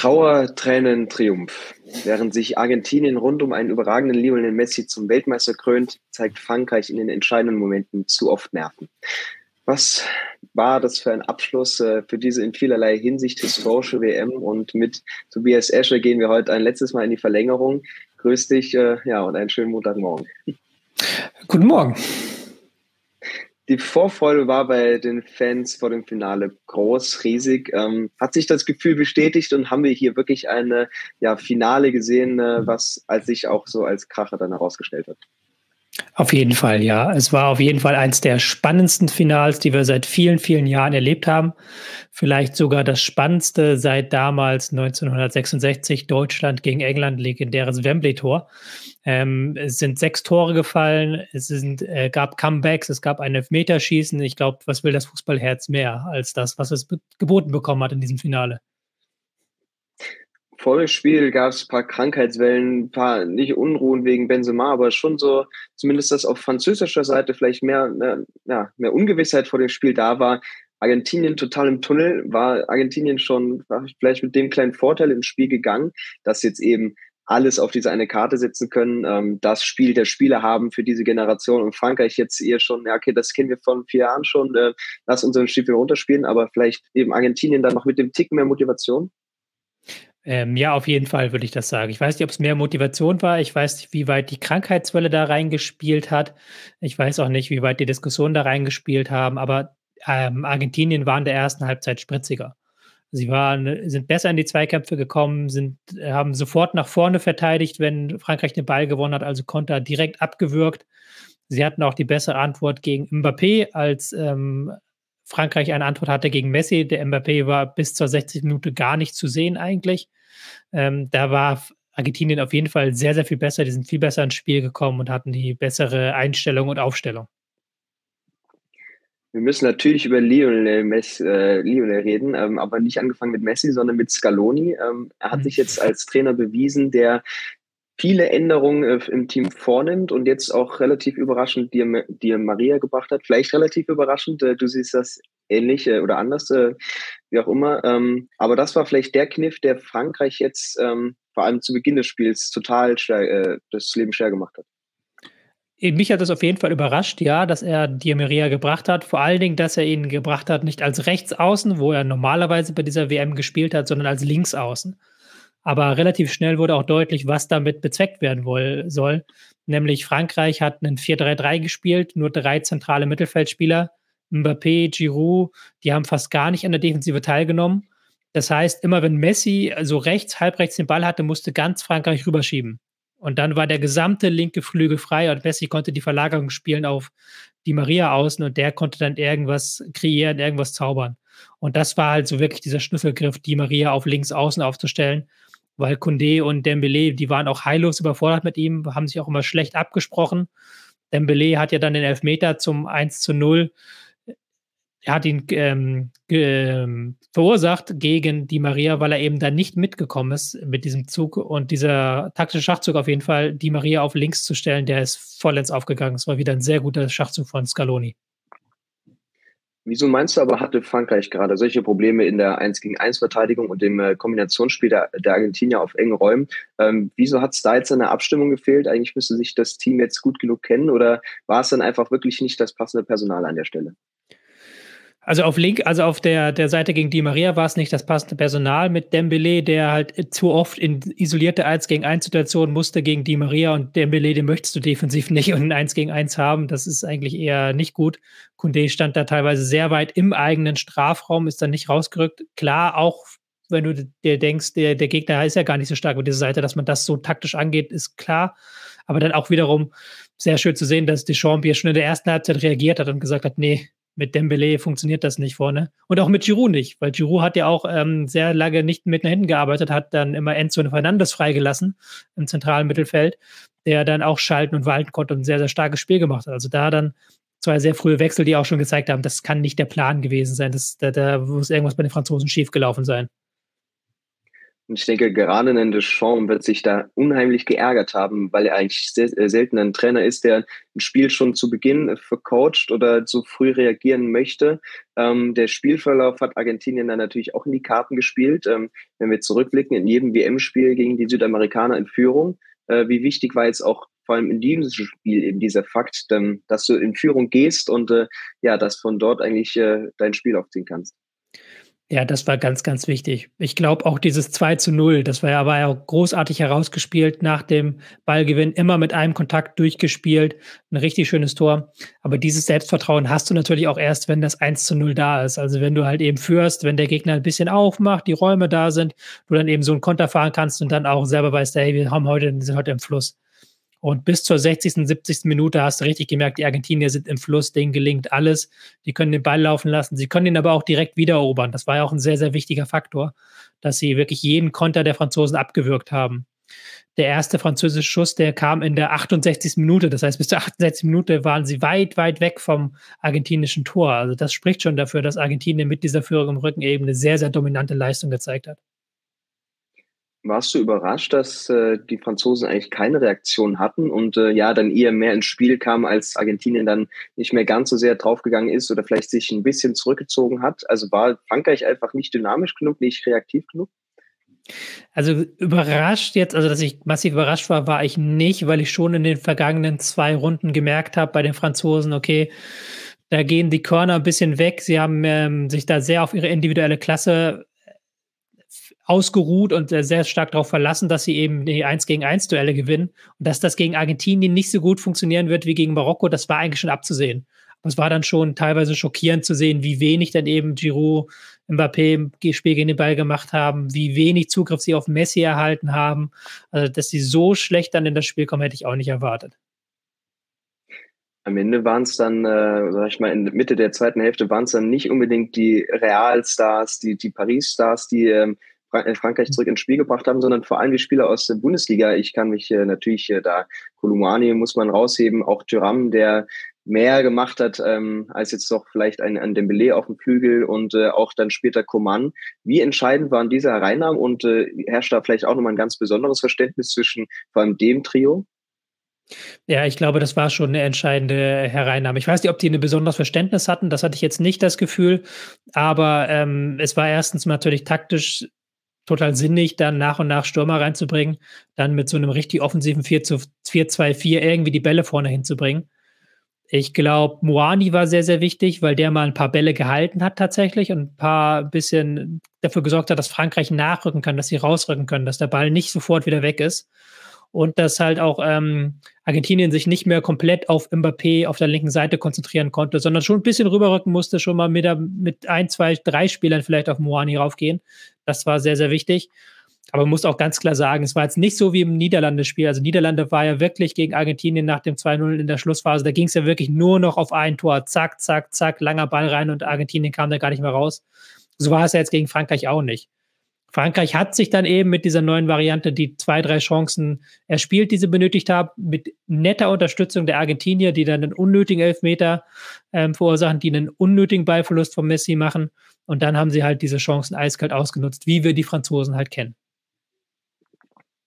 Trauer, Tränen, Triumph. Während sich Argentinien rund um einen überragenden Lionel Messi zum Weltmeister krönt, zeigt Frankreich in den entscheidenden Momenten zu oft Nerven. Was war das für ein Abschluss äh, für diese in vielerlei Hinsicht historische WM? Und mit Tobias Escher gehen wir heute ein letztes Mal in die Verlängerung. Grüß dich, äh, ja, und einen schönen Montagmorgen. Guten Morgen die Vorfreude war bei den Fans vor dem Finale groß, riesig. Ähm, hat sich das Gefühl bestätigt und haben wir hier wirklich eine ja, Finale gesehen, äh, was als sich auch so als Kracher dann herausgestellt hat? Auf jeden Fall, ja. Es war auf jeden Fall eins der spannendsten Finals, die wir seit vielen, vielen Jahren erlebt haben. Vielleicht sogar das spannendste seit damals 1966 Deutschland gegen England, legendäres Wembley-Tor. Ähm, es sind sechs Tore gefallen, es sind, äh, gab Comebacks, es gab ein Elfmeterschießen. Ich glaube, was will das Fußballherz mehr als das, was es geboten bekommen hat in diesem Finale? Vor dem Spiel gab es ein paar Krankheitswellen, ein paar nicht Unruhen wegen Benzema, aber schon so, zumindest dass auf französischer Seite vielleicht mehr, mehr, ja, mehr Ungewissheit vor dem Spiel da war. Argentinien total im Tunnel, war Argentinien schon vielleicht mit dem kleinen Vorteil ins Spiel gegangen, dass jetzt eben alles auf diese eine Karte setzen können, ähm, das Spiel der Spieler haben für diese Generation und Frankreich jetzt eher schon, ja, okay, das kennen wir von vier Jahren schon, äh, lass unseren Stiefel runterspielen, aber vielleicht eben Argentinien dann noch mit dem Tick mehr Motivation? Ähm, ja, auf jeden Fall würde ich das sagen. Ich weiß nicht, ob es mehr Motivation war. Ich weiß nicht, wie weit die Krankheitswelle da reingespielt hat. Ich weiß auch nicht, wie weit die Diskussionen da reingespielt haben. Aber ähm, Argentinien war in der ersten Halbzeit spritziger. Sie waren, sind besser in die Zweikämpfe gekommen, sind, haben sofort nach vorne verteidigt, wenn Frankreich den Ball gewonnen hat, also Konter direkt abgewürgt. Sie hatten auch die bessere Antwort gegen Mbappé, als ähm, Frankreich eine Antwort hatte gegen Messi. Der Mbappé war bis zur 60 Minute gar nicht zu sehen eigentlich. Ähm, da war Argentinien auf jeden Fall sehr, sehr viel besser. Die sind viel besser ins Spiel gekommen und hatten die bessere Einstellung und Aufstellung. Wir müssen natürlich über Lionel, Messi, äh, Lionel reden, ähm, aber nicht angefangen mit Messi, sondern mit Scaloni. Ähm, er hat mhm. sich jetzt als Trainer bewiesen, der viele Änderungen äh, im Team vornimmt und jetzt auch relativ überraschend dir, dir Maria gebracht hat. Vielleicht relativ überraschend, äh, du siehst das ähnlich äh, oder anders, wie auch immer. Ähm, aber das war vielleicht der Kniff, der Frankreich jetzt ähm, vor allem zu Beginn des Spiels total schwer, das Leben schwer gemacht hat. Mich hat es auf jeden Fall überrascht, ja, dass er Di Maria gebracht hat. Vor allen Dingen, dass er ihn gebracht hat, nicht als Rechtsaußen, wo er normalerweise bei dieser WM gespielt hat, sondern als Linksaußen. Aber relativ schnell wurde auch deutlich, was damit bezweckt werden woll, soll. Nämlich Frankreich hat einen 4-3-3 gespielt, nur drei zentrale Mittelfeldspieler. Mbappé, Giroud, die haben fast gar nicht an der Defensive teilgenommen. Das heißt, immer wenn Messi also rechts, halb rechts den Ball hatte, musste ganz Frankreich rüberschieben. Und dann war der gesamte linke Flügel frei und Messi konnte die Verlagerung spielen auf die Maria außen und der konnte dann irgendwas kreieren, irgendwas zaubern. Und das war halt so wirklich dieser Schlüsselgriff, die Maria auf links außen aufzustellen, weil Kunde und Dembele, die waren auch heillos überfordert mit ihm, haben sich auch immer schlecht abgesprochen. Dembele hat ja dann den Elfmeter zum 1 zu 0 er hat ihn ähm, ähm, verursacht gegen die Maria, weil er eben da nicht mitgekommen ist mit diesem Zug. Und dieser taktische Schachzug auf jeden Fall, die Maria auf links zu stellen, der ist vollends aufgegangen. Es war wieder ein sehr guter Schachzug von Scaloni. Wieso meinst du aber, hatte Frankreich gerade solche Probleme in der 1 gegen 1 Verteidigung und dem äh, Kombinationsspiel der, der, Argentinier auf engen Räumen? Ähm, wieso hat es da jetzt eine Abstimmung gefehlt? Eigentlich müsste sich das Team jetzt gut genug kennen oder war es dann einfach wirklich nicht das passende Personal an der Stelle? Also auf Link, also auf der, der Seite gegen Di Maria war es nicht das passende Personal mit Dembele, der halt zu oft in isolierte 1 gegen 1 Situationen musste gegen Di Maria und Dembele, den möchtest du defensiv nicht und ein 1 gegen 1 haben. Das ist eigentlich eher nicht gut. Kunde stand da teilweise sehr weit im eigenen Strafraum, ist dann nicht rausgerückt. Klar, auch wenn du dir denkst, der, der Gegner ist ja gar nicht so stark mit dieser Seite, dass man das so taktisch angeht, ist klar. Aber dann auch wiederum sehr schön zu sehen, dass Deschamps hier schon in der ersten Halbzeit reagiert hat und gesagt hat, nee, mit Dembele funktioniert das nicht vorne. Und auch mit Giroud nicht, weil Giroud hat ja auch ähm, sehr lange nicht mit nach hinten gearbeitet, hat dann immer Enzo Fernandes freigelassen im zentralen Mittelfeld, der dann auch schalten und walten konnte und ein sehr, sehr starkes Spiel gemacht hat. Also da dann zwei sehr frühe Wechsel, die auch schon gezeigt haben, das kann nicht der Plan gewesen sein. Das, da, da muss irgendwas bei den Franzosen schiefgelaufen sein. Und ich denke, gerade ein Deschamps wird sich da unheimlich geärgert haben, weil er eigentlich sehr, sehr selten ein Trainer ist, der ein Spiel schon zu Beginn vercoacht oder zu früh reagieren möchte. Ähm, der Spielverlauf hat Argentinien dann natürlich auch in die Karten gespielt. Ähm, wenn wir zurückblicken, in jedem WM-Spiel gegen die Südamerikaner in Führung. Äh, wie wichtig war jetzt auch vor allem in diesem Spiel eben dieser Fakt, dass du in Führung gehst und äh, ja, dass von dort eigentlich äh, dein Spiel aufziehen kannst. Ja, das war ganz, ganz wichtig. Ich glaube auch dieses 2 zu 0, das war ja, war ja großartig herausgespielt nach dem Ballgewinn, immer mit einem Kontakt durchgespielt. Ein richtig schönes Tor. Aber dieses Selbstvertrauen hast du natürlich auch erst, wenn das 1 zu 0 da ist. Also wenn du halt eben führst, wenn der Gegner ein bisschen aufmacht, die Räume da sind, du dann eben so einen Konter fahren kannst und dann auch selber weißt, hey, wir haben heute, sind heute im Fluss. Und bis zur 60., 70. Minute hast du richtig gemerkt, die Argentinier sind im Fluss, denen gelingt alles. Die können den Ball laufen lassen. Sie können ihn aber auch direkt wiedererobern. Das war ja auch ein sehr, sehr wichtiger Faktor, dass sie wirklich jeden Konter der Franzosen abgewürgt haben. Der erste französische Schuss, der kam in der 68. Minute. Das heißt, bis zur 68. Minute waren sie weit, weit weg vom argentinischen Tor. Also das spricht schon dafür, dass Argentinien mit dieser Führung im Rücken eben eine sehr, sehr dominante Leistung gezeigt hat. Warst du überrascht, dass äh, die Franzosen eigentlich keine Reaktion hatten und äh, ja, dann eher mehr ins Spiel kam, als Argentinien dann nicht mehr ganz so sehr draufgegangen ist oder vielleicht sich ein bisschen zurückgezogen hat? Also war Frankreich einfach nicht dynamisch genug, nicht reaktiv genug? Also überrascht jetzt, also dass ich massiv überrascht war, war ich nicht, weil ich schon in den vergangenen zwei Runden gemerkt habe bei den Franzosen, okay, da gehen die Körner ein bisschen weg. Sie haben ähm, sich da sehr auf ihre individuelle Klasse ausgeruht und sehr stark darauf verlassen, dass sie eben die 1 gegen 1 Duelle gewinnen. Und dass das gegen Argentinien nicht so gut funktionieren wird wie gegen Marokko, das war eigentlich schon abzusehen. Aber es war dann schon teilweise schockierend zu sehen, wie wenig dann eben Giroud, Mbappé im Spiel gegen den Ball gemacht haben, wie wenig Zugriff sie auf Messi erhalten haben. Also, dass sie so schlecht dann in das Spiel kommen, hätte ich auch nicht erwartet. Am Ende waren es dann, äh, sag ich mal, in Mitte der zweiten Hälfte waren es dann nicht unbedingt die Realstars, die, die Paris-Stars, die ähm, äh, Frankreich zurück ins Spiel gebracht haben, sondern vor allem die Spieler aus der Bundesliga. Ich kann mich äh, natürlich äh, da, Kolumani muss man rausheben, auch Thuram, der mehr gemacht hat ähm, als jetzt doch vielleicht ein, ein Dembele auf dem Flügel und äh, auch dann später Coman. Wie entscheidend waren diese Hereinnahmen und äh, herrscht da vielleicht auch nochmal ein ganz besonderes Verständnis zwischen vor allem dem Trio? Ja, ich glaube, das war schon eine entscheidende Hereinnahme. Ich weiß nicht, ob die ein besonderes Verständnis hatten, das hatte ich jetzt nicht das Gefühl, aber ähm, es war erstens natürlich taktisch total sinnig, dann nach und nach Stürmer reinzubringen, dann mit so einem richtig offensiven 4-2-4 irgendwie die Bälle vorne hinzubringen. Ich glaube, Moani war sehr, sehr wichtig, weil der mal ein paar Bälle gehalten hat tatsächlich und ein paar bisschen dafür gesorgt hat, dass Frankreich nachrücken kann, dass sie rausrücken können, dass der Ball nicht sofort wieder weg ist und dass halt auch ähm, Argentinien sich nicht mehr komplett auf Mbappé auf der linken Seite konzentrieren konnte, sondern schon ein bisschen rüberrücken musste, schon mal mit, mit ein, zwei, drei Spielern vielleicht auf Moani raufgehen. Das war sehr, sehr wichtig. Aber man muss auch ganz klar sagen, es war jetzt nicht so wie im Niederlande-Spiel. Also Niederlande war ja wirklich gegen Argentinien nach dem 2-0 in der Schlussphase. Da ging es ja wirklich nur noch auf ein Tor. Zack, zack, zack, langer Ball rein und Argentinien kam da gar nicht mehr raus. So war es ja jetzt gegen Frankreich auch nicht. Frankreich hat sich dann eben mit dieser neuen Variante die zwei, drei Chancen erspielt, die sie benötigt haben, mit netter Unterstützung der Argentinier, die dann einen unnötigen Elfmeter ähm, verursachen, die einen unnötigen Ballverlust von Messi machen. Und dann haben sie halt diese Chancen eiskalt ausgenutzt, wie wir die Franzosen halt kennen.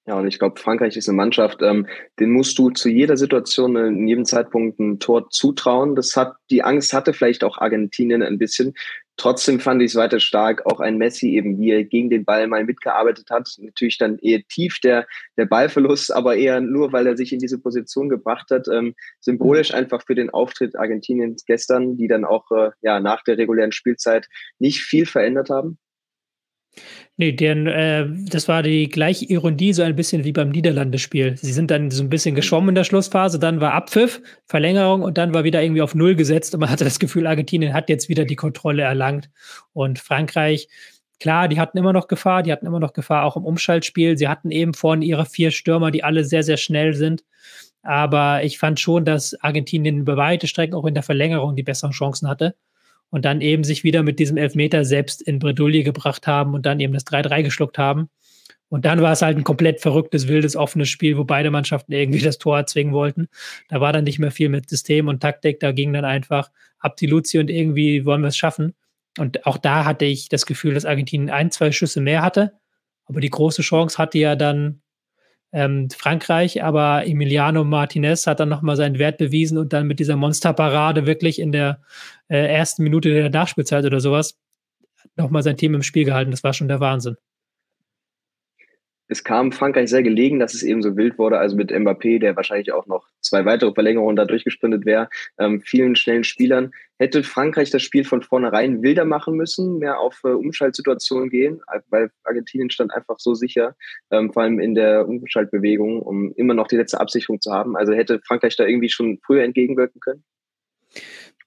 Ja, und ich glaube, Frankreich ist eine Mannschaft, ähm, den musst du zu jeder Situation in jedem Zeitpunkt ein Tor zutrauen. Das hat, die Angst hatte vielleicht auch Argentinien ein bisschen. Trotzdem fand ich es weiter stark, auch ein Messi eben, wie er gegen den Ball mal mitgearbeitet hat. Natürlich dann eher tief der, der Ballverlust, aber eher nur, weil er sich in diese Position gebracht hat. Ähm, symbolisch einfach für den Auftritt Argentiniens gestern, die dann auch äh, ja, nach der regulären Spielzeit nicht viel verändert haben. Nee, deren, äh, das war die gleiche Ironie, so ein bisschen wie beim Niederlandespiel. Sie sind dann so ein bisschen geschwommen in der Schlussphase, dann war Abpfiff, Verlängerung und dann war wieder irgendwie auf Null gesetzt und man hatte das Gefühl, Argentinien hat jetzt wieder die Kontrolle erlangt. Und Frankreich, klar, die hatten immer noch Gefahr, die hatten immer noch Gefahr auch im Umschaltspiel. Sie hatten eben vorne ihre vier Stürmer, die alle sehr, sehr schnell sind. Aber ich fand schon, dass Argentinien über weite Strecken auch in der Verlängerung die besseren Chancen hatte und dann eben sich wieder mit diesem Elfmeter selbst in Bredouille gebracht haben und dann eben das 3-3 geschluckt haben. Und dann war es halt ein komplett verrücktes, wildes, offenes Spiel, wo beide Mannschaften irgendwie das Tor erzwingen wollten. Da war dann nicht mehr viel mit System und Taktik, da ging dann einfach ab die Luzi und irgendwie wollen wir es schaffen. Und auch da hatte ich das Gefühl, dass Argentinien ein, zwei Schüsse mehr hatte, Aber die große Chance hatte ja dann ähm, Frankreich, aber Emiliano Martinez hat dann nochmal seinen Wert bewiesen und dann mit dieser Monsterparade wirklich in der äh, ersten Minute der Nachspielzeit oder sowas nochmal sein Team im Spiel gehalten. Das war schon der Wahnsinn es kam Frankreich sehr gelegen, dass es eben so wild wurde. Also mit Mbappé, der wahrscheinlich auch noch zwei weitere Verlängerungen da durchgesprintet wäre, ähm, vielen schnellen Spielern. Hätte Frankreich das Spiel von vornherein wilder machen müssen, mehr auf äh, Umschaltsituationen gehen, weil Argentinien stand einfach so sicher, ähm, vor allem in der Umschaltbewegung, um immer noch die letzte Absicherung zu haben. Also hätte Frankreich da irgendwie schon früher entgegenwirken können?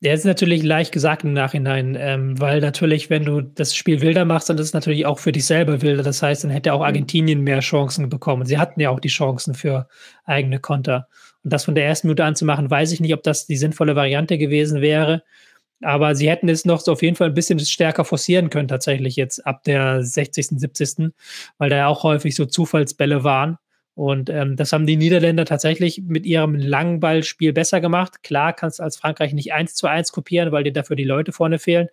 Der ist natürlich leicht gesagt im Nachhinein, ähm, weil natürlich, wenn du das Spiel wilder machst, dann ist es natürlich auch für dich selber wilder. Das heißt, dann hätte auch mhm. Argentinien mehr Chancen bekommen. Sie hatten ja auch die Chancen für eigene Konter. Und das von der ersten Minute an zu machen, weiß ich nicht, ob das die sinnvolle Variante gewesen wäre. Aber sie hätten es noch so auf jeden Fall ein bisschen stärker forcieren können, tatsächlich jetzt ab der 60., 70., weil da ja auch häufig so Zufallsbälle waren. Und ähm, das haben die Niederländer tatsächlich mit ihrem Langballspiel besser gemacht. Klar kannst du als Frankreich nicht eins zu eins kopieren, weil dir dafür die Leute vorne fehlen.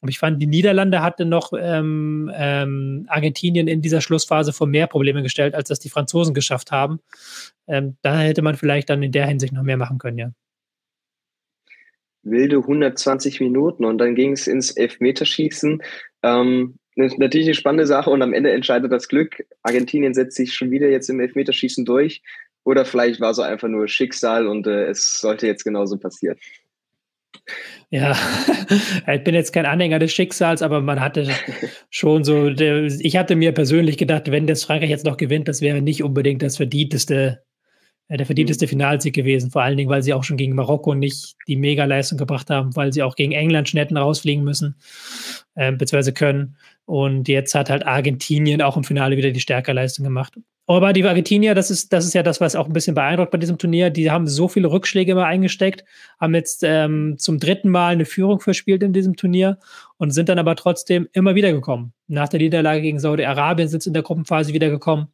Aber ich fand, die Niederlande hatte noch ähm, ähm, Argentinien in dieser Schlussphase vor mehr Probleme gestellt, als das die Franzosen geschafft haben. Ähm, da hätte man vielleicht dann in der Hinsicht noch mehr machen können, ja. Wilde 120 Minuten und dann ging es ins Elfmeterschießen. Ähm, natürlich eine spannende Sache und am Ende entscheidet das Glück. Argentinien setzt sich schon wieder jetzt im Elfmeterschießen durch. Oder vielleicht war es so einfach nur Schicksal und äh, es sollte jetzt genauso passieren. Ja, ich bin jetzt kein Anhänger des Schicksals, aber man hatte schon so, ich hatte mir persönlich gedacht, wenn das Frankreich jetzt noch gewinnt, das wäre nicht unbedingt das verdienteste, der verdienteste mhm. Finalsieg gewesen. Vor allen Dingen, weil sie auch schon gegen Marokko nicht die Mega-Leistung gebracht haben, weil sie auch gegen England schon hätten rausfliegen müssen, äh, beziehungsweise können. Und jetzt hat halt Argentinien auch im Finale wieder die stärkere Leistung gemacht. Aber die Argentinier, das ist, das ist ja das, was auch ein bisschen beeindruckt bei diesem Turnier. Die haben so viele Rückschläge immer eingesteckt, haben jetzt ähm, zum dritten Mal eine Führung verspielt in diesem Turnier und sind dann aber trotzdem immer wieder gekommen. Nach der Niederlage gegen Saudi-Arabien sind sie in der Gruppenphase wiedergekommen.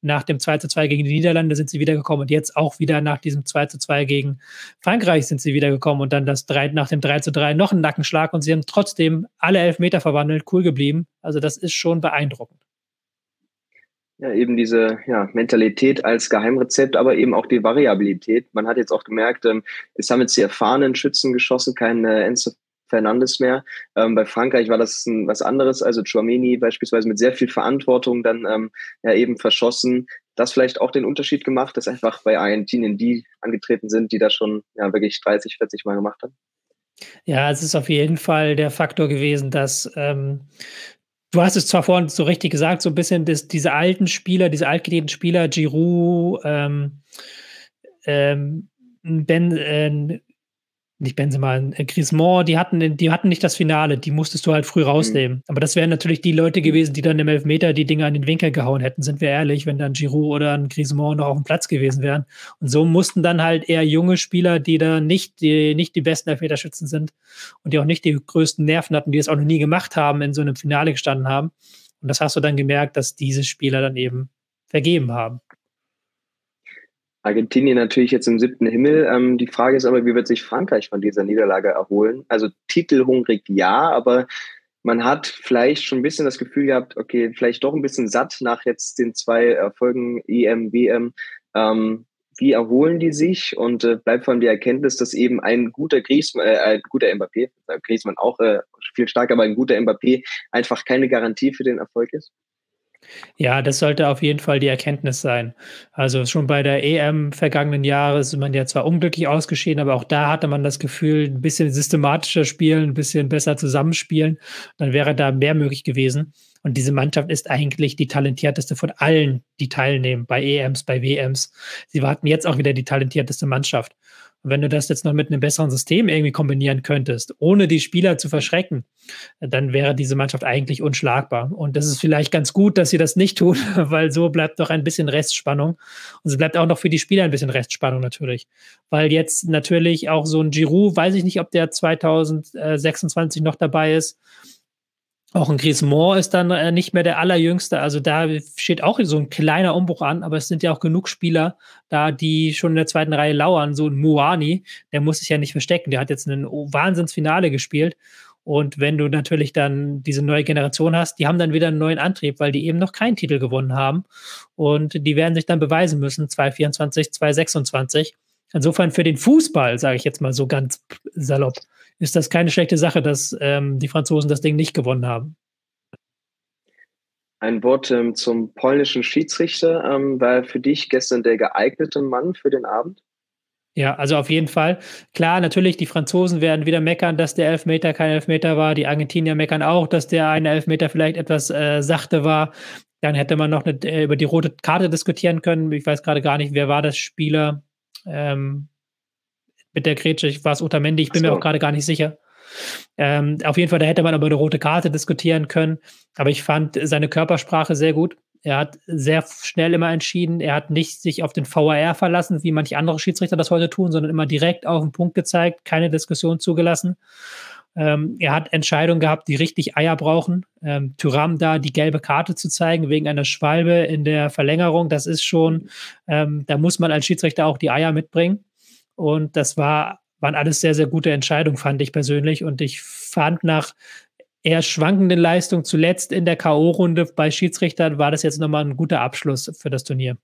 Nach dem 2 zu 2 gegen die Niederlande sind sie wiedergekommen und jetzt auch wieder nach diesem 2 zu 2 gegen Frankreich sind sie wiedergekommen und dann das 3, nach dem 3 zu 3 noch ein Nackenschlag und sie haben trotzdem alle Elfmeter verwandelt, cool geblieben. Also das ist schon beeindruckend ja, eben diese ja, Mentalität als Geheimrezept, aber eben auch die Variabilität. Man hat jetzt auch gemerkt, ähm, es haben jetzt die erfahrenen Schützen geschossen, kein äh, Enzo Fernandes mehr. Ähm, bei Frankreich war das ein, was anderes, also Chouameni beispielsweise mit sehr viel Verantwortung dann ähm, ja eben verschossen. Das vielleicht auch den Unterschied gemacht, dass einfach bei Argentinien die angetreten sind, die das schon ja wirklich 30, 40 Mal gemacht haben. Ja, es ist auf jeden Fall der Faktor gewesen, dass ähm, Du hast es zwar vorhin so richtig gesagt, so ein bisschen das, diese alten Spieler, diese altgedienten Spieler, Giroud, ähm, ähm, Ben, äh, nicht Benzema, äh, Griezmann, die hatten, die hatten nicht das Finale, die musstest du halt früh rausnehmen. Mhm. Aber das wären natürlich die Leute gewesen, die dann im Elfmeter die Dinger an den Winkel gehauen hätten, sind wir ehrlich, wenn dann Giroud oder ein Griezmann noch auf dem Platz gewesen wären. Und so mussten dann halt eher junge Spieler, die da nicht die, nicht die besten Elfmeterschützen sind und die auch nicht die größten Nerven hatten, die es auch noch nie gemacht haben, in so einem Finale gestanden haben. Und das hast du dann gemerkt, dass diese Spieler dann eben vergeben haben. Argentinien natürlich jetzt im siebten Himmel. Ähm, die Frage ist aber, wie wird sich Frankreich von dieser Niederlage erholen? Also titelhungrig ja, aber man hat vielleicht schon ein bisschen das Gefühl gehabt, okay, vielleicht doch ein bisschen satt nach jetzt den zwei Erfolgen EM, WM. Ähm, wie erholen die sich? Und äh, bleibt vor allem die Erkenntnis, dass eben ein guter Griezmann, äh, ein guter Mbappé, äh, Griezmann auch äh, viel stärker, aber ein guter Mbappé einfach keine Garantie für den Erfolg ist? Ja, das sollte auf jeden Fall die Erkenntnis sein. Also schon bei der EM vergangenen Jahre ist man ja zwar unglücklich ausgeschieden, aber auch da hatte man das Gefühl, ein bisschen systematischer spielen, ein bisschen besser zusammenspielen, dann wäre da mehr möglich gewesen. Und diese Mannschaft ist eigentlich die talentierteste von allen, die teilnehmen, bei EMs, bei WMs. Sie warten jetzt auch wieder die talentierteste Mannschaft. Wenn du das jetzt noch mit einem besseren System irgendwie kombinieren könntest, ohne die Spieler zu verschrecken, dann wäre diese Mannschaft eigentlich unschlagbar. Und das ist vielleicht ganz gut, dass sie das nicht tun, weil so bleibt doch ein bisschen Restspannung. Und es bleibt auch noch für die Spieler ein bisschen Restspannung natürlich. Weil jetzt natürlich auch so ein Giroud, weiß ich nicht, ob der 2026 noch dabei ist, auch ein Griezmann ist dann äh, nicht mehr der allerjüngste. Also da steht auch so ein kleiner Umbruch an, aber es sind ja auch genug Spieler da, die schon in der zweiten Reihe lauern. So ein Muani, der muss sich ja nicht verstecken. Der hat jetzt ein Wahnsinnsfinale gespielt. Und wenn du natürlich dann diese neue Generation hast, die haben dann wieder einen neuen Antrieb, weil die eben noch keinen Titel gewonnen haben. Und die werden sich dann beweisen müssen, 2024, 2026. Insofern für den Fußball, sage ich jetzt mal so ganz salopp, ist das keine schlechte Sache, dass ähm, die Franzosen das Ding nicht gewonnen haben. Ein Wort ähm, zum polnischen Schiedsrichter. Ähm, war für dich gestern der geeignete Mann für den Abend? Ja, also auf jeden Fall. Klar, natürlich, die Franzosen werden wieder meckern, dass der Elfmeter kein Elfmeter war. Die Argentinier meckern auch, dass der eine Elfmeter vielleicht etwas äh, sachte war. Dann hätte man noch eine, äh, über die rote Karte diskutieren können. Ich weiß gerade gar nicht, wer war das Spieler ähm, mit der Grätsche. Ich war es Otamendi, ich bin so. mir auch gerade gar nicht sicher. Ähm, auf jeden Fall, da hätte man über eine rote Karte diskutieren können. Aber ich fand seine Körpersprache sehr gut. Er hat sehr schnell immer entschieden. Er hat nicht sich auf den VAR verlassen, wie manche andere Schiedsrichter das heute tun, sondern immer direkt auf den Punkt gezeigt, keine Diskussion zugelassen. Ähm, er hat Entscheidungen gehabt, die richtig Eier brauchen. Ähm, Tyram da die gelbe Karte zu zeigen wegen einer Schwalbe in der Verlängerung, das ist schon, ähm, da muss man als Schiedsrichter auch die Eier mitbringen. Und das war, waren alles sehr, sehr gute Entscheidungen, fand ich persönlich. Und ich fand nach eher schwankenden Leistung zuletzt in der K.O.-Runde bei Schiedsrichtern war das jetzt nochmal ein guter Abschluss für das Turnier.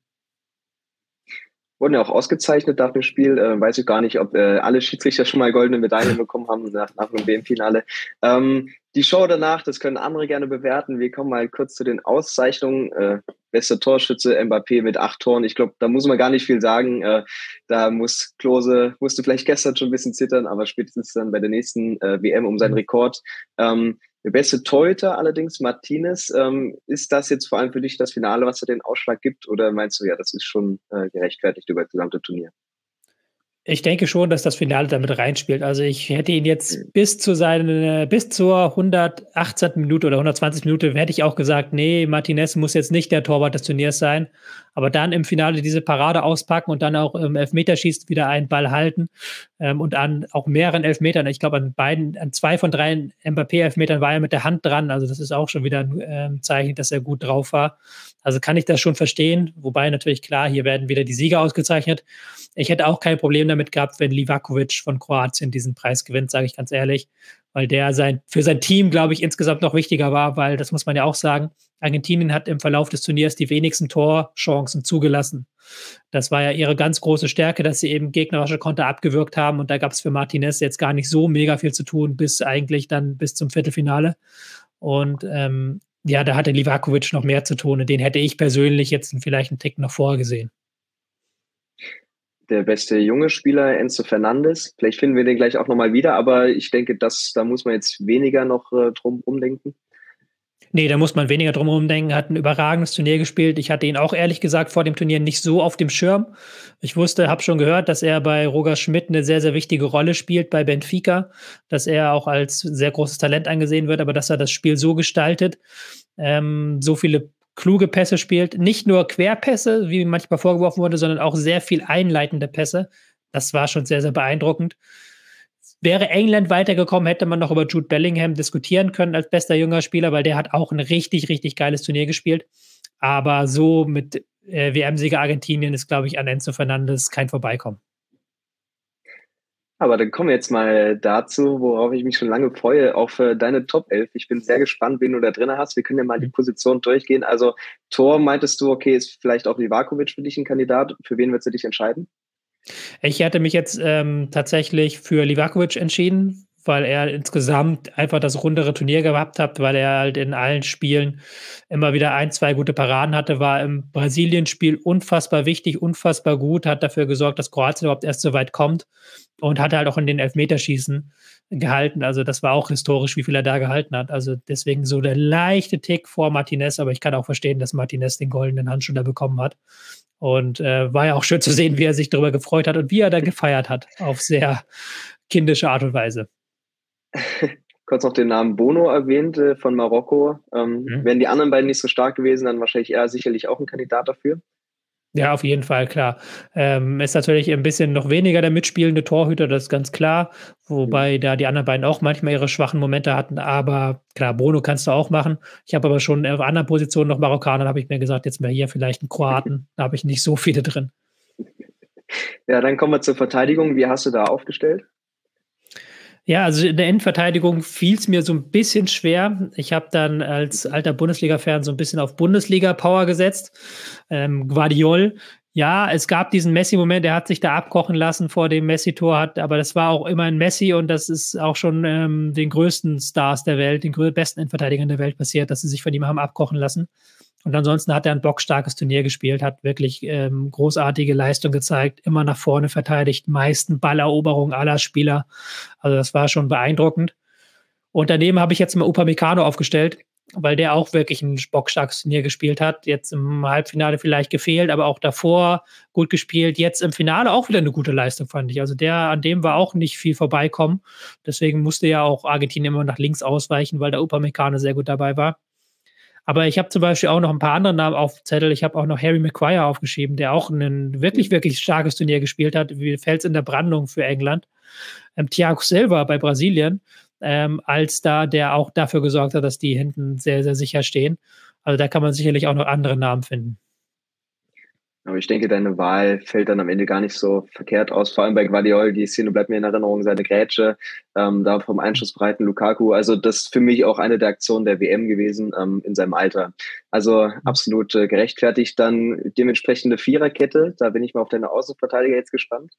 Wurden ja auch ausgezeichnet dafür Spiel. Äh, weiß ich gar nicht, ob äh, alle Schiedsrichter schon mal goldene Medaillen bekommen haben nach, nach dem WM-Finale. Ähm, die Show danach, das können andere gerne bewerten. Wir kommen mal kurz zu den Auszeichnungen. Äh, beste Torschütze Mbappé mit acht Toren. Ich glaube, da muss man gar nicht viel sagen. Äh, da muss Klose, musste vielleicht gestern schon ein bisschen zittern, aber spätestens dann bei der nächsten äh, WM um seinen Rekord. Ähm, der beste Torhüter allerdings, Martinez. Ähm, ist das jetzt vor allem für dich das Finale, was da den Ausschlag gibt? Oder meinst du, ja, das ist schon äh, gerechtfertigt über das gesamte Turnier? Ich denke schon, dass das Finale damit reinspielt. Also ich hätte ihn jetzt bis zu seinen, bis zur 118. Minute oder 120 Minute hätte ich auch gesagt, nee, Martinez muss jetzt nicht der Torwart des Turniers sein. Aber dann im Finale diese Parade auspacken und dann auch im Elfmeterschießen wieder einen Ball halten ähm, und an auch mehreren Elfmetern, ich glaube an beiden, an zwei von drei Mbappé-Elfmetern war er mit der Hand dran. Also das ist auch schon wieder ein äh, Zeichen, dass er gut drauf war. Also kann ich das schon verstehen. Wobei natürlich klar, hier werden wieder die Sieger ausgezeichnet. Ich hätte auch kein Problem damit gehabt, wenn Livakovic von Kroatien diesen Preis gewinnt, sage ich ganz ehrlich, weil der sein, für sein Team, glaube ich, insgesamt noch wichtiger war, weil, das muss man ja auch sagen, Argentinien hat im Verlauf des Turniers die wenigsten Torchancen zugelassen. Das war ja ihre ganz große Stärke, dass sie eben gegnerische Konter abgewürgt haben und da gab es für Martinez jetzt gar nicht so mega viel zu tun, bis eigentlich dann bis zum Viertelfinale. Und ähm, ja, da hatte Livakovic noch mehr zu tun und den hätte ich persönlich jetzt vielleicht einen Tick noch vorgesehen der beste junge Spieler, Enzo Fernandes. Vielleicht finden wir den gleich auch nochmal wieder, aber ich denke, dass, da muss man jetzt weniger noch äh, drum umdenken. Nee, da muss man weniger drum umdenken. Hat ein überragendes Turnier gespielt. Ich hatte ihn auch ehrlich gesagt vor dem Turnier nicht so auf dem Schirm. Ich wusste, habe schon gehört, dass er bei Roger Schmidt eine sehr, sehr wichtige Rolle spielt bei Benfica, dass er auch als sehr großes Talent angesehen wird, aber dass er das Spiel so gestaltet, ähm, so viele kluge Pässe spielt. Nicht nur Querpässe, wie manchmal vorgeworfen wurde, sondern auch sehr viel einleitende Pässe. Das war schon sehr, sehr beeindruckend. Wäre England weitergekommen, hätte man noch über Jude Bellingham diskutieren können als bester junger Spieler, weil der hat auch ein richtig, richtig geiles Turnier gespielt. Aber so mit äh, WM-Sieger Argentinien ist, glaube ich, an Enzo Fernandes kein Vorbeikommen. Aber dann kommen wir jetzt mal dazu, worauf ich mich schon lange freue, auf äh, deine Top 11. Ich bin sehr gespannt, wen du da drin hast. Wir können ja mal die mhm. Position durchgehen. Also Tor meintest du, okay, ist vielleicht auch Livakovic für dich ein Kandidat. Für wen würdest du dich entscheiden? Ich hätte mich jetzt ähm, tatsächlich für Livakovic entschieden, weil er insgesamt einfach das rundere Turnier gehabt hat, weil er halt in allen Spielen immer wieder ein, zwei gute Paraden hatte, war im Brasilien-Spiel unfassbar wichtig, unfassbar gut, hat dafür gesorgt, dass Kroatien überhaupt erst so weit kommt und hat halt auch in den Elfmeterschießen gehalten. Also das war auch historisch, wie viel er da gehalten hat. Also deswegen so der leichte Tick vor Martinez, aber ich kann auch verstehen, dass Martinez den goldenen Handschuh da bekommen hat. Und äh, war ja auch schön zu sehen, wie er sich darüber gefreut hat und wie er da gefeiert hat, auf sehr kindische Art und Weise. kurz noch den Namen Bono erwähnt äh, von Marokko. Ähm, mhm. Wären die anderen beiden nicht so stark gewesen, dann wahrscheinlich er sicherlich auch ein Kandidat dafür. Ja, auf jeden Fall, klar. Ähm, ist natürlich ein bisschen noch weniger der mitspielende Torhüter, das ist ganz klar. Wobei mhm. da die anderen beiden auch manchmal ihre schwachen Momente hatten. Aber klar, Bono kannst du auch machen. Ich habe aber schon auf anderen Positionen noch Marokkaner, habe ich mir gesagt, jetzt mal hier vielleicht einen Kroaten. da habe ich nicht so viele drin. Ja, dann kommen wir zur Verteidigung. Wie hast du da aufgestellt? Ja, also in der Endverteidigung fiel es mir so ein bisschen schwer. Ich habe dann als alter Bundesliga-Fan so ein bisschen auf Bundesliga-Power gesetzt. Ähm, Guardiol, ja, es gab diesen Messi-Moment, der hat sich da abkochen lassen vor dem Messi-Tor, aber das war auch immer ein Messi und das ist auch schon ähm, den größten Stars der Welt, den besten Endverteidigern der Welt passiert, dass sie sich von ihm haben abkochen lassen. Und ansonsten hat er ein bockstarkes Turnier gespielt, hat wirklich ähm, großartige Leistung gezeigt, immer nach vorne verteidigt, meisten Balleroberungen aller Spieler. Also das war schon beeindruckend. Und daneben habe ich jetzt mal Upamecano aufgestellt, weil der auch wirklich ein bockstarkes Turnier gespielt hat. Jetzt im Halbfinale vielleicht gefehlt, aber auch davor gut gespielt. Jetzt im Finale auch wieder eine gute Leistung, fand ich. Also der, an dem war auch nicht viel vorbeikommen. Deswegen musste ja auch Argentinien immer nach links ausweichen, weil der Upamecano sehr gut dabei war. Aber ich habe zum Beispiel auch noch ein paar andere Namen auf Zettel. Ich habe auch noch Harry Maguire aufgeschrieben, der auch ein wirklich, wirklich starkes Turnier gespielt hat, wie Fels in der Brandung für England. Ähm, Thiago Silva bei Brasilien, ähm, als da, der auch dafür gesorgt hat, dass die hinten sehr, sehr sicher stehen. Also da kann man sicherlich auch noch andere Namen finden. Aber ich denke, deine Wahl fällt dann am Ende gar nicht so verkehrt aus. Vor allem bei Guardiol, die Szene bleibt mir in Erinnerung, seine Grätsche, ähm, da vom einschussbreiten Lukaku. Also das ist für mich auch eine der Aktionen der WM gewesen ähm, in seinem Alter. Also absolut äh, gerechtfertigt. Dann dementsprechende Viererkette. Da bin ich mal auf deine Außenverteidiger jetzt gespannt.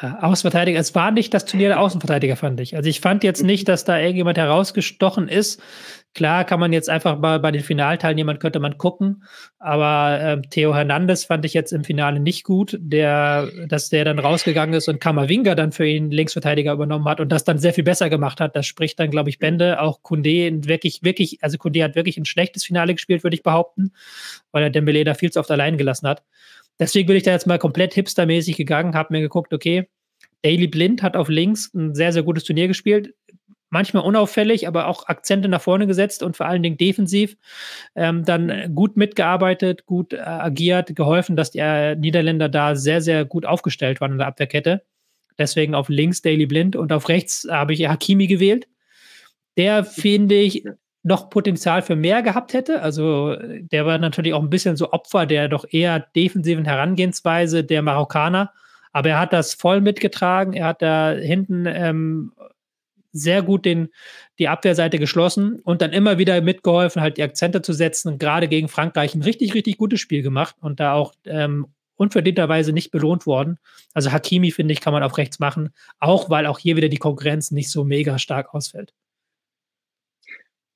Äh, Außenverteidiger, es war nicht das Turnier der Außenverteidiger, fand ich. Also ich fand jetzt nicht, dass da irgendjemand herausgestochen ist. Klar kann man jetzt einfach mal bei den Finalteilnehmern könnte man gucken, aber äh, Theo Hernandez fand ich jetzt im Finale nicht gut, der, dass der dann rausgegangen ist und Kamavinga dann für ihn Linksverteidiger übernommen hat und das dann sehr viel besser gemacht hat. Das spricht dann, glaube ich, Bände. Auch Kunde wirklich, wirklich, also Kunde hat wirklich ein schlechtes Finale gespielt, würde ich behaupten, weil er Dembele da viel zu oft allein gelassen hat. Deswegen bin ich da jetzt mal komplett hipstermäßig gegangen, habe mir geguckt, okay, Daily Blind hat auf links ein sehr, sehr gutes Turnier gespielt manchmal unauffällig, aber auch Akzente nach vorne gesetzt und vor allen Dingen defensiv ähm, dann gut mitgearbeitet, gut äh, agiert, geholfen, dass die äh, Niederländer da sehr, sehr gut aufgestellt waren in der Abwehrkette. Deswegen auf links Daily Blind und auf rechts habe ich Hakimi gewählt. Der finde ich noch Potenzial für mehr gehabt hätte. Also der war natürlich auch ein bisschen so Opfer der doch eher defensiven Herangehensweise der Marokkaner. Aber er hat das voll mitgetragen. Er hat da hinten ähm, sehr gut den, die Abwehrseite geschlossen und dann immer wieder mitgeholfen, halt die Akzente zu setzen. gerade gegen Frankreich ein richtig, richtig gutes Spiel gemacht und da auch ähm, unverdienterweise nicht belohnt worden. Also Hakimi, finde ich, kann man auf rechts machen, auch weil auch hier wieder die Konkurrenz nicht so mega stark ausfällt.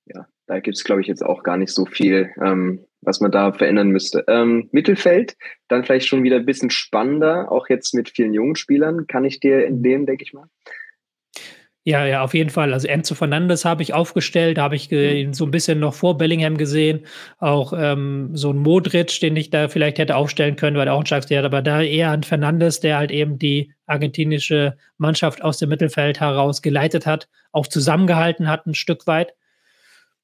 Ja, da gibt es, glaube ich, jetzt auch gar nicht so viel, ähm, was man da verändern müsste. Ähm, Mittelfeld, dann vielleicht schon wieder ein bisschen spannender, auch jetzt mit vielen jungen Spielern. Kann ich dir entnehmen, denke ich mal? Ja, ja, auf jeden Fall. Also Enzo Fernandes habe ich aufgestellt, habe ich mhm. so ein bisschen noch vor Bellingham gesehen. Auch ähm, so ein Modric, den ich da vielleicht hätte aufstellen können, weil er auch ein starkes hat, aber da eher ein Fernandes, der halt eben die argentinische Mannschaft aus dem Mittelfeld heraus geleitet hat, auch zusammengehalten hat ein Stück weit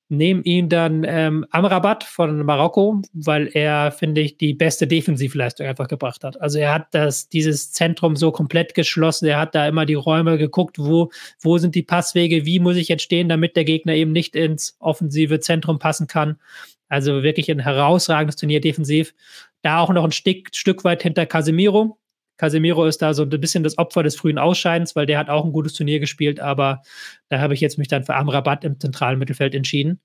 nehme ihn dann ähm, Amrabat von Marokko, weil er, finde ich, die beste Defensivleistung einfach gebracht hat. Also er hat das, dieses Zentrum so komplett geschlossen. Er hat da immer die Räume geguckt, wo, wo sind die Passwege, wie muss ich jetzt stehen, damit der Gegner eben nicht ins offensive Zentrum passen kann. Also wirklich ein herausragendes Turnier defensiv. Da auch noch ein Stück, Stück weit hinter Casemiro. Casemiro ist da so ein bisschen das Opfer des frühen Ausscheidens, weil der hat auch ein gutes Turnier gespielt, aber da habe ich jetzt mich dann für Amrabat im zentralen Mittelfeld entschieden.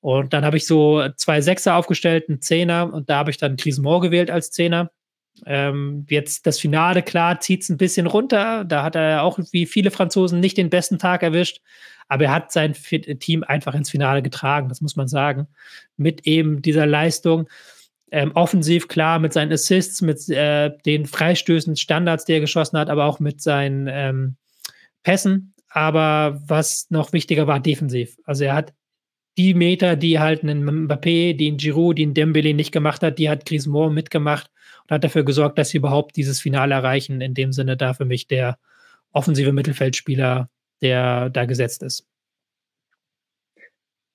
Und dann habe ich so zwei Sechser aufgestellt, einen Zehner und da habe ich dann Griezmann gewählt als Zehner. Ähm, jetzt das Finale, klar, zieht es ein bisschen runter. Da hat er auch wie viele Franzosen nicht den besten Tag erwischt, aber er hat sein Team einfach ins Finale getragen, das muss man sagen. Mit eben dieser Leistung. Ähm, offensiv klar mit seinen Assists, mit äh, den Freistößen, Standards, die er geschossen hat, aber auch mit seinen ähm, Pässen. Aber was noch wichtiger war, defensiv. Also er hat die Meter, die halt ein Mbappé, die ein Giroud, die ein Dembele nicht gemacht hat, die hat Griezmann mitgemacht und hat dafür gesorgt, dass sie überhaupt dieses Finale erreichen. In dem Sinne da für mich der offensive Mittelfeldspieler, der da gesetzt ist.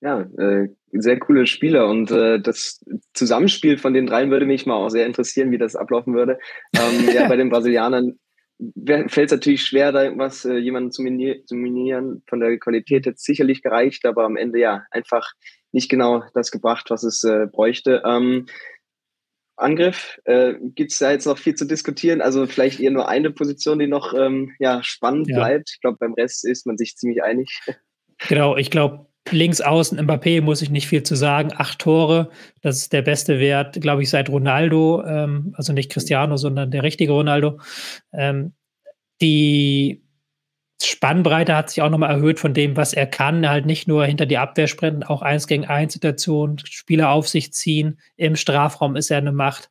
Ja, äh, sehr coole Spieler und äh, das Zusammenspiel von den dreien würde mich mal auch sehr interessieren, wie das ablaufen würde. Ähm, ja, bei den Brasilianern fällt es natürlich schwer, da irgendwas äh, jemanden zu, zu minieren. Von der Qualität jetzt sicherlich gereicht, aber am Ende ja einfach nicht genau das gebracht, was es äh, bräuchte. Ähm, Angriff. Äh, Gibt es da jetzt noch viel zu diskutieren? Also vielleicht eher nur eine Position, die noch ähm, ja, spannend ja. bleibt. Ich glaube, beim Rest ist man sich ziemlich einig. Genau, ich glaube, links außen Mbappé muss ich nicht viel zu sagen. Acht Tore, das ist der beste Wert, glaube ich, seit Ronaldo. Ähm, also nicht Cristiano, sondern der richtige Ronaldo. Ähm, die Spannbreite hat sich auch nochmal erhöht von dem, was er kann. Halt nicht nur hinter die Abwehr sprinten, auch eins gegen eins Situationen, Spieler auf sich ziehen. Im Strafraum ist er eine Macht.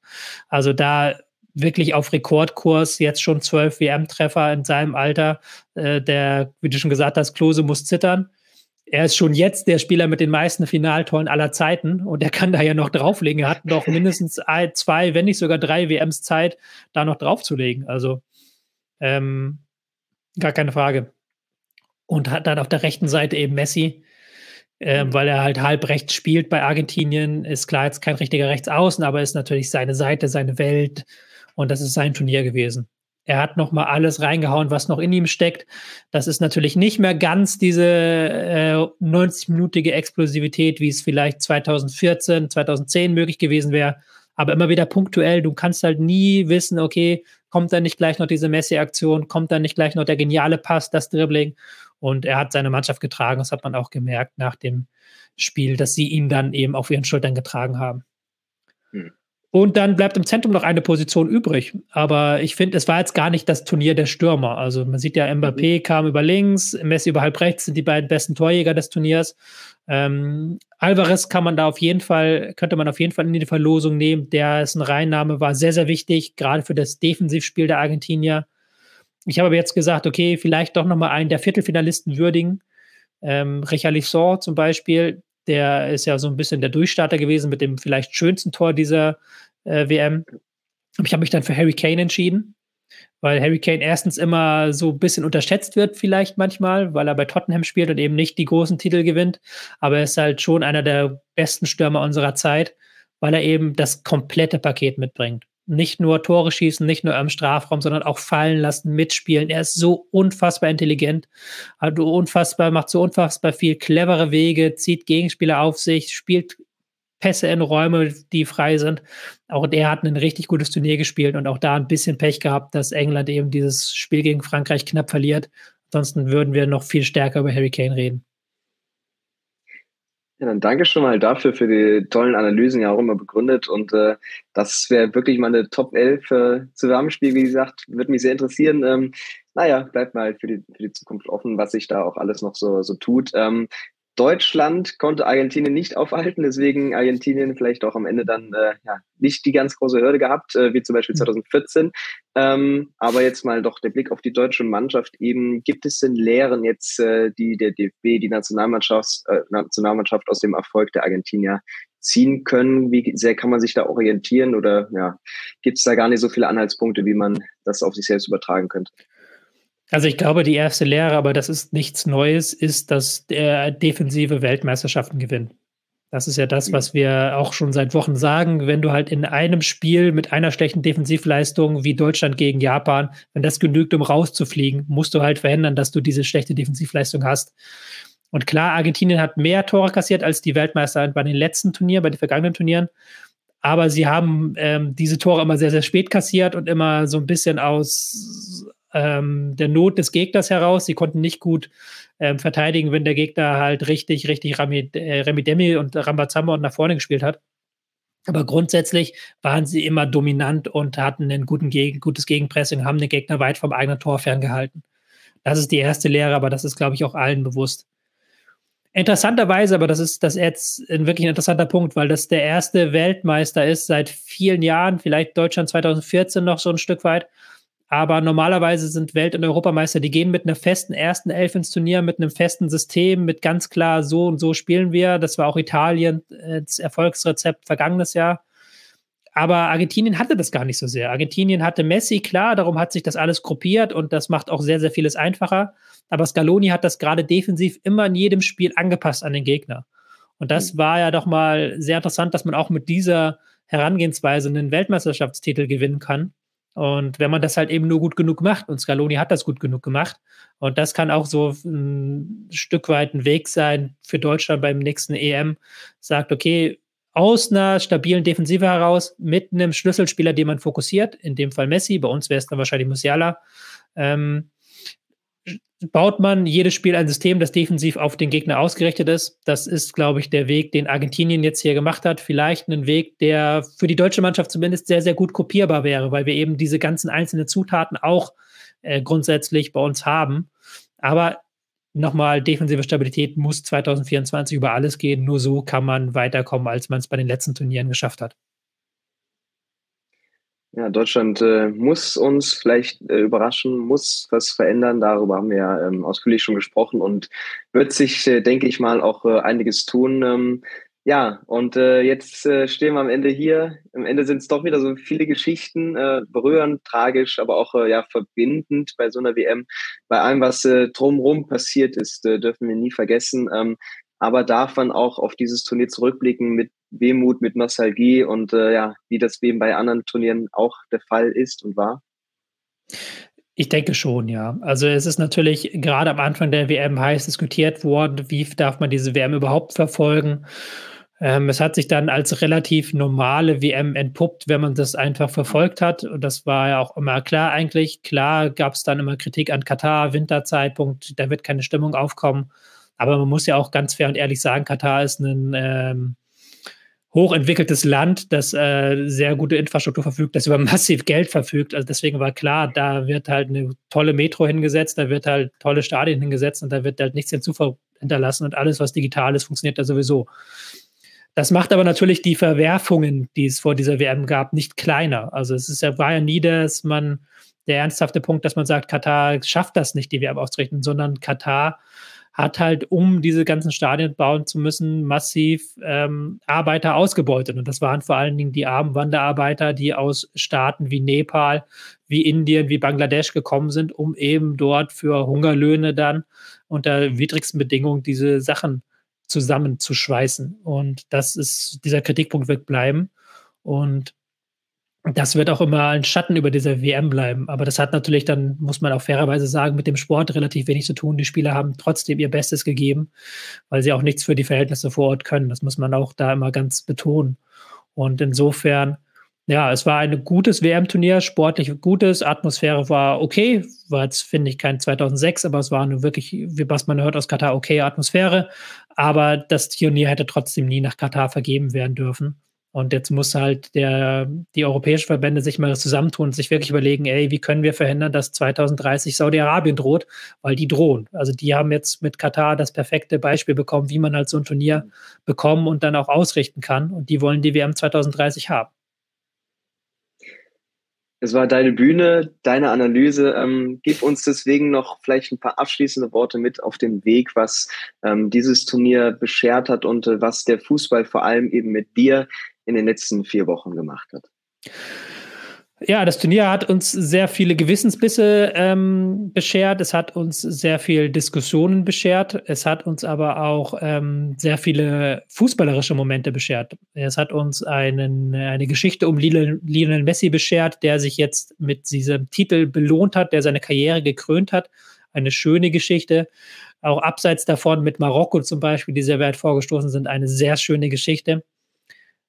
Also da wirklich auf Rekordkurs, jetzt schon zwölf WM-Treffer in seinem Alter. Äh, der, wie du schon gesagt hast, Klose muss zittern. Er ist schon jetzt der Spieler mit den meisten Finaltoren aller Zeiten und er kann da ja noch drauflegen. Er hat noch mindestens ein, zwei, wenn nicht sogar drei WMs Zeit, da noch draufzulegen. Also ähm, Gar keine Frage. Und hat dann auf der rechten Seite eben Messi, äh, weil er halt halb rechts spielt bei Argentinien. Ist klar jetzt kein richtiger Rechtsaußen, aber ist natürlich seine Seite, seine Welt. Und das ist sein Turnier gewesen. Er hat noch mal alles reingehauen, was noch in ihm steckt. Das ist natürlich nicht mehr ganz diese äh, 90-minütige Explosivität, wie es vielleicht 2014, 2010 möglich gewesen wäre. Aber immer wieder punktuell. Du kannst halt nie wissen, okay, kommt dann nicht gleich noch diese Messi-Aktion, kommt dann nicht gleich noch der geniale Pass, das Dribbling. Und er hat seine Mannschaft getragen, das hat man auch gemerkt nach dem Spiel, dass sie ihn dann eben auf ihren Schultern getragen haben. Hm. Und dann bleibt im Zentrum noch eine Position übrig. Aber ich finde, es war jetzt gar nicht das Turnier der Stürmer. Also man sieht ja, Mbappé mhm. kam über links, Messi über halb rechts sind die beiden besten Torjäger des Turniers. Ähm, Alvarez kann man da auf jeden Fall, könnte man auf jeden Fall in die Verlosung nehmen. Der ist ein Reinnahme, war sehr, sehr wichtig, gerade für das Defensivspiel der Argentinier. Ich habe aber jetzt gesagt, okay, vielleicht doch nochmal einen der Viertelfinalisten würdigen. Ähm, Richarlison zum Beispiel, der ist ja so ein bisschen der Durchstarter gewesen mit dem vielleicht schönsten Tor dieser äh, WM. Ich habe mich dann für Harry Kane entschieden weil Harry Kane erstens immer so ein bisschen unterschätzt wird, vielleicht manchmal, weil er bei Tottenham spielt und eben nicht die großen Titel gewinnt. Aber er ist halt schon einer der besten Stürmer unserer Zeit, weil er eben das komplette Paket mitbringt. Nicht nur Tore schießen, nicht nur im Strafraum, sondern auch fallen lassen, mitspielen. Er ist so unfassbar intelligent, also unfassbar, macht so unfassbar viel clevere Wege, zieht Gegenspieler auf sich, spielt Pässe in Räume, die frei sind. Auch der hat ein richtig gutes Turnier gespielt und auch da ein bisschen Pech gehabt, dass England eben dieses Spiel gegen Frankreich knapp verliert. Ansonsten würden wir noch viel stärker über Harry Kane reden. Ja, dann danke schon mal dafür, für die tollen Analysen, ja auch immer begründet. Und äh, das wäre wirklich mal eine Top 11 für Zusammenspiel, wie gesagt, würde mich sehr interessieren. Ähm, naja, bleibt mal für die, für die Zukunft offen, was sich da auch alles noch so, so tut. Ähm, Deutschland konnte Argentinien nicht aufhalten, deswegen Argentinien vielleicht auch am Ende dann äh, ja, nicht die ganz große Hürde gehabt, äh, wie zum Beispiel 2014. Mhm. Ähm, aber jetzt mal doch der Blick auf die deutsche Mannschaft eben. Gibt es denn Lehren jetzt, äh, die der DFB, die Nationalmannschaft, äh, Nationalmannschaft aus dem Erfolg der Argentinier ziehen können? Wie sehr kann man sich da orientieren oder ja, gibt es da gar nicht so viele Anhaltspunkte, wie man das auf sich selbst übertragen könnte? Also ich glaube, die erste Lehre, aber das ist nichts Neues, ist, dass der defensive Weltmeisterschaften gewinnt. Das ist ja das, was wir auch schon seit Wochen sagen. Wenn du halt in einem Spiel mit einer schlechten Defensivleistung wie Deutschland gegen Japan, wenn das genügt, um rauszufliegen, musst du halt verhindern, dass du diese schlechte Defensivleistung hast. Und klar, Argentinien hat mehr Tore kassiert als die Weltmeister bei den letzten Turnieren, bei den vergangenen Turnieren. Aber sie haben ähm, diese Tore immer sehr, sehr spät kassiert und immer so ein bisschen aus, ähm, der Not des Gegners heraus. Sie konnten nicht gut ähm, verteidigen, wenn der Gegner halt richtig, richtig Rami, äh, Remi Demi und Rambazamba und nach vorne gespielt hat. Aber grundsätzlich waren sie immer dominant und hatten ein Geg gutes Gegenpressing, haben den Gegner weit vom eigenen Tor ferngehalten. Das ist die erste Lehre, aber das ist, glaube ich, auch allen bewusst. Interessanterweise, aber das ist das jetzt ein wirklich interessanter Punkt, weil das der erste Weltmeister ist seit vielen Jahren, vielleicht Deutschland 2014 noch so ein Stück weit, aber normalerweise sind Welt- und Europameister, die gehen mit einer festen ersten Elf ins Turnier, mit einem festen System, mit ganz klar so und so spielen wir. Das war auch Italien, äh, das Erfolgsrezept vergangenes Jahr. Aber Argentinien hatte das gar nicht so sehr. Argentinien hatte Messi, klar, darum hat sich das alles gruppiert und das macht auch sehr, sehr vieles einfacher. Aber Scaloni hat das gerade defensiv immer in jedem Spiel angepasst an den Gegner. Und das mhm. war ja doch mal sehr interessant, dass man auch mit dieser Herangehensweise einen Weltmeisterschaftstitel gewinnen kann. Und wenn man das halt eben nur gut genug macht, und Scaloni hat das gut genug gemacht, und das kann auch so ein Stück weit ein Weg sein für Deutschland beim nächsten EM, sagt, okay, aus einer stabilen Defensive heraus mit einem Schlüsselspieler, den man fokussiert, in dem Fall Messi, bei uns wäre es dann wahrscheinlich Musiala, ähm, baut man jedes Spiel ein System, das defensiv auf den Gegner ausgerichtet ist. Das ist, glaube ich, der Weg, den Argentinien jetzt hier gemacht hat. Vielleicht ein Weg, der für die deutsche Mannschaft zumindest sehr, sehr gut kopierbar wäre, weil wir eben diese ganzen einzelnen Zutaten auch äh, grundsätzlich bei uns haben. Aber nochmal, defensive Stabilität muss 2024 über alles gehen. Nur so kann man weiterkommen, als man es bei den letzten Turnieren geschafft hat. Ja, Deutschland äh, muss uns vielleicht äh, überraschen, muss was verändern. Darüber haben wir ja ähm, ausführlich schon gesprochen und wird sich, äh, denke ich mal, auch äh, einiges tun. Ähm, ja, und äh, jetzt äh, stehen wir am Ende hier. Am Ende sind es doch wieder so viele Geschichten, berührend, tragisch, aber auch ja verbindend bei so einer WM. Bei allem, was drumherum passiert ist, dürfen wir nie vergessen. Ähm, aber darf man auch auf dieses Turnier zurückblicken mit Wehmut, mit Nostalgie und äh, ja, wie das eben bei anderen Turnieren auch der Fall ist und war? Ich denke schon, ja. Also es ist natürlich gerade am Anfang der WM heiß diskutiert worden, wie darf man diese WM überhaupt verfolgen. Ähm, es hat sich dann als relativ normale WM entpuppt, wenn man das einfach verfolgt hat. Und das war ja auch immer klar eigentlich. Klar gab es dann immer Kritik an Katar, Winterzeitpunkt, da wird keine Stimmung aufkommen. Aber man muss ja auch ganz fair und ehrlich sagen, Katar ist ein ähm, hochentwickeltes Land, das äh, sehr gute Infrastruktur verfügt, das über massiv Geld verfügt. Also deswegen war klar, da wird halt eine tolle Metro hingesetzt, da wird halt tolle Stadien hingesetzt und da wird halt nichts hinterlassen und alles, was digital ist, funktioniert da sowieso. Das macht aber natürlich die Verwerfungen, die es vor dieser WM gab, nicht kleiner. Also es ist ja, war ja nie, dass man der ernsthafte Punkt, dass man sagt, Katar schafft das nicht, die WM auszurichten, sondern Katar hat halt, um diese ganzen Stadien bauen zu müssen, massiv ähm, Arbeiter ausgebeutet. Und das waren vor allen Dingen die armen Wanderarbeiter, die aus Staaten wie Nepal, wie Indien, wie Bangladesch gekommen sind, um eben dort für Hungerlöhne dann unter widrigsten Bedingungen diese Sachen zusammenzuschweißen. Und das ist, dieser Kritikpunkt wird bleiben. Und das wird auch immer ein Schatten über dieser WM bleiben. Aber das hat natürlich dann, muss man auch fairerweise sagen, mit dem Sport relativ wenig zu tun. Die Spieler haben trotzdem ihr Bestes gegeben, weil sie auch nichts für die Verhältnisse vor Ort können. Das muss man auch da immer ganz betonen. Und insofern, ja, es war ein gutes WM-Turnier, sportlich gutes, Atmosphäre war okay, war jetzt, finde ich, kein 2006, aber es war eine wirklich, wie was man hört aus Katar, okay Atmosphäre. Aber das Turnier hätte trotzdem nie nach Katar vergeben werden dürfen. Und jetzt muss halt der, die europäischen Verbände sich mal zusammentun und sich wirklich überlegen, ey, wie können wir verhindern, dass 2030 Saudi-Arabien droht, weil die drohen. Also die haben jetzt mit Katar das perfekte Beispiel bekommen, wie man halt so ein Turnier bekommen und dann auch ausrichten kann. Und die wollen die WM 2030 haben. Es war deine Bühne, deine Analyse. Ähm, gib uns deswegen noch vielleicht ein paar abschließende Worte mit auf den Weg, was ähm, dieses Turnier beschert hat und äh, was der Fußball vor allem eben mit dir in den letzten vier Wochen gemacht hat. Ja, das Turnier hat uns sehr viele Gewissensbisse ähm, beschert. Es hat uns sehr viel Diskussionen beschert. Es hat uns aber auch ähm, sehr viele fußballerische Momente beschert. Es hat uns einen, eine Geschichte um Lionel Messi beschert, der sich jetzt mit diesem Titel belohnt hat, der seine Karriere gekrönt hat. Eine schöne Geschichte. Auch abseits davon mit Marokko zum Beispiel, die sehr weit vorgestoßen sind, eine sehr schöne Geschichte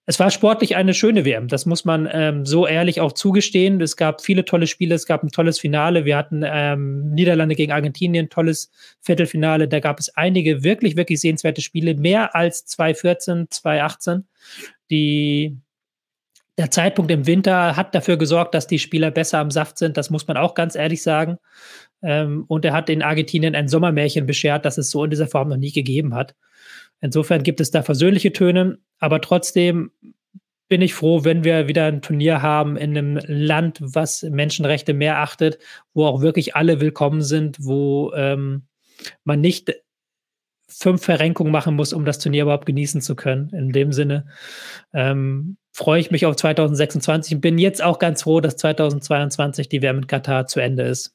es war sportlich eine schöne WM. Das muss man ähm, so ehrlich auch zugestehen. Es gab viele tolle Spiele, es gab ein tolles Finale. Wir hatten ähm, Niederlande gegen Argentinien, tolles Viertelfinale. Da gab es einige wirklich, wirklich sehenswerte Spiele, mehr als 2014, 2018. Die, der Zeitpunkt im Winter hat dafür gesorgt, dass die Spieler besser am Saft sind. Das muss man auch ganz ehrlich sagen. Ähm, und er hat in Argentinien ein Sommermärchen beschert, das es so in dieser Form noch nie gegeben hat. Insofern gibt es da versöhnliche Töne, aber trotzdem bin ich froh, wenn wir wieder ein Turnier haben in einem Land, was Menschenrechte mehr achtet, wo auch wirklich alle willkommen sind, wo ähm, man nicht fünf Verrenkungen machen muss, um das Turnier überhaupt genießen zu können. In dem Sinne ähm, freue ich mich auf 2026 und bin jetzt auch ganz froh, dass 2022 die WM in Katar zu Ende ist.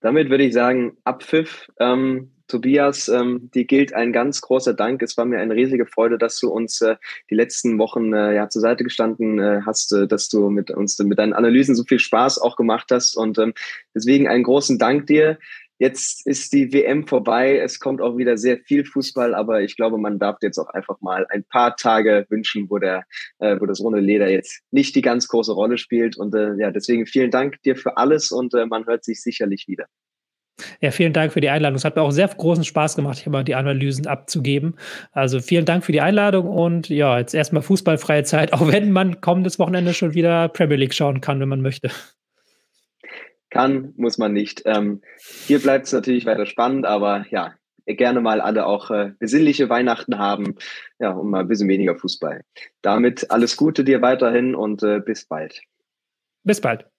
Damit würde ich sagen, Abpfiff. Ähm, Tobias, ähm, dir gilt ein ganz großer Dank. Es war mir eine riesige Freude, dass du uns äh, die letzten Wochen äh, ja zur Seite gestanden äh, hast, äh, dass du mit uns mit deinen Analysen so viel Spaß auch gemacht hast. Und ähm, deswegen einen großen Dank dir. jetzt ist die WM vorbei. Es kommt auch wieder sehr viel Fußball, aber ich glaube, man darf jetzt auch einfach mal ein paar Tage wünschen, wo der, äh, wo das runde Leder jetzt nicht die ganz große Rolle spielt. Und äh, ja, deswegen vielen Dank dir für alles und äh, man hört sich sicherlich wieder. Ja, vielen Dank für die Einladung. Es hat mir auch sehr großen Spaß gemacht, hier mal die Analysen abzugeben. Also vielen Dank für die Einladung und ja, jetzt erstmal fußballfreie Zeit, auch wenn man kommendes Wochenende schon wieder Premier League schauen kann, wenn man möchte. Kann, muss man nicht. Ähm, hier bleibt es natürlich weiter spannend, aber ja, gerne mal alle auch äh, besinnliche Weihnachten haben, ja, und mal ein bisschen weniger Fußball. Damit alles Gute dir weiterhin und äh, bis bald. Bis bald.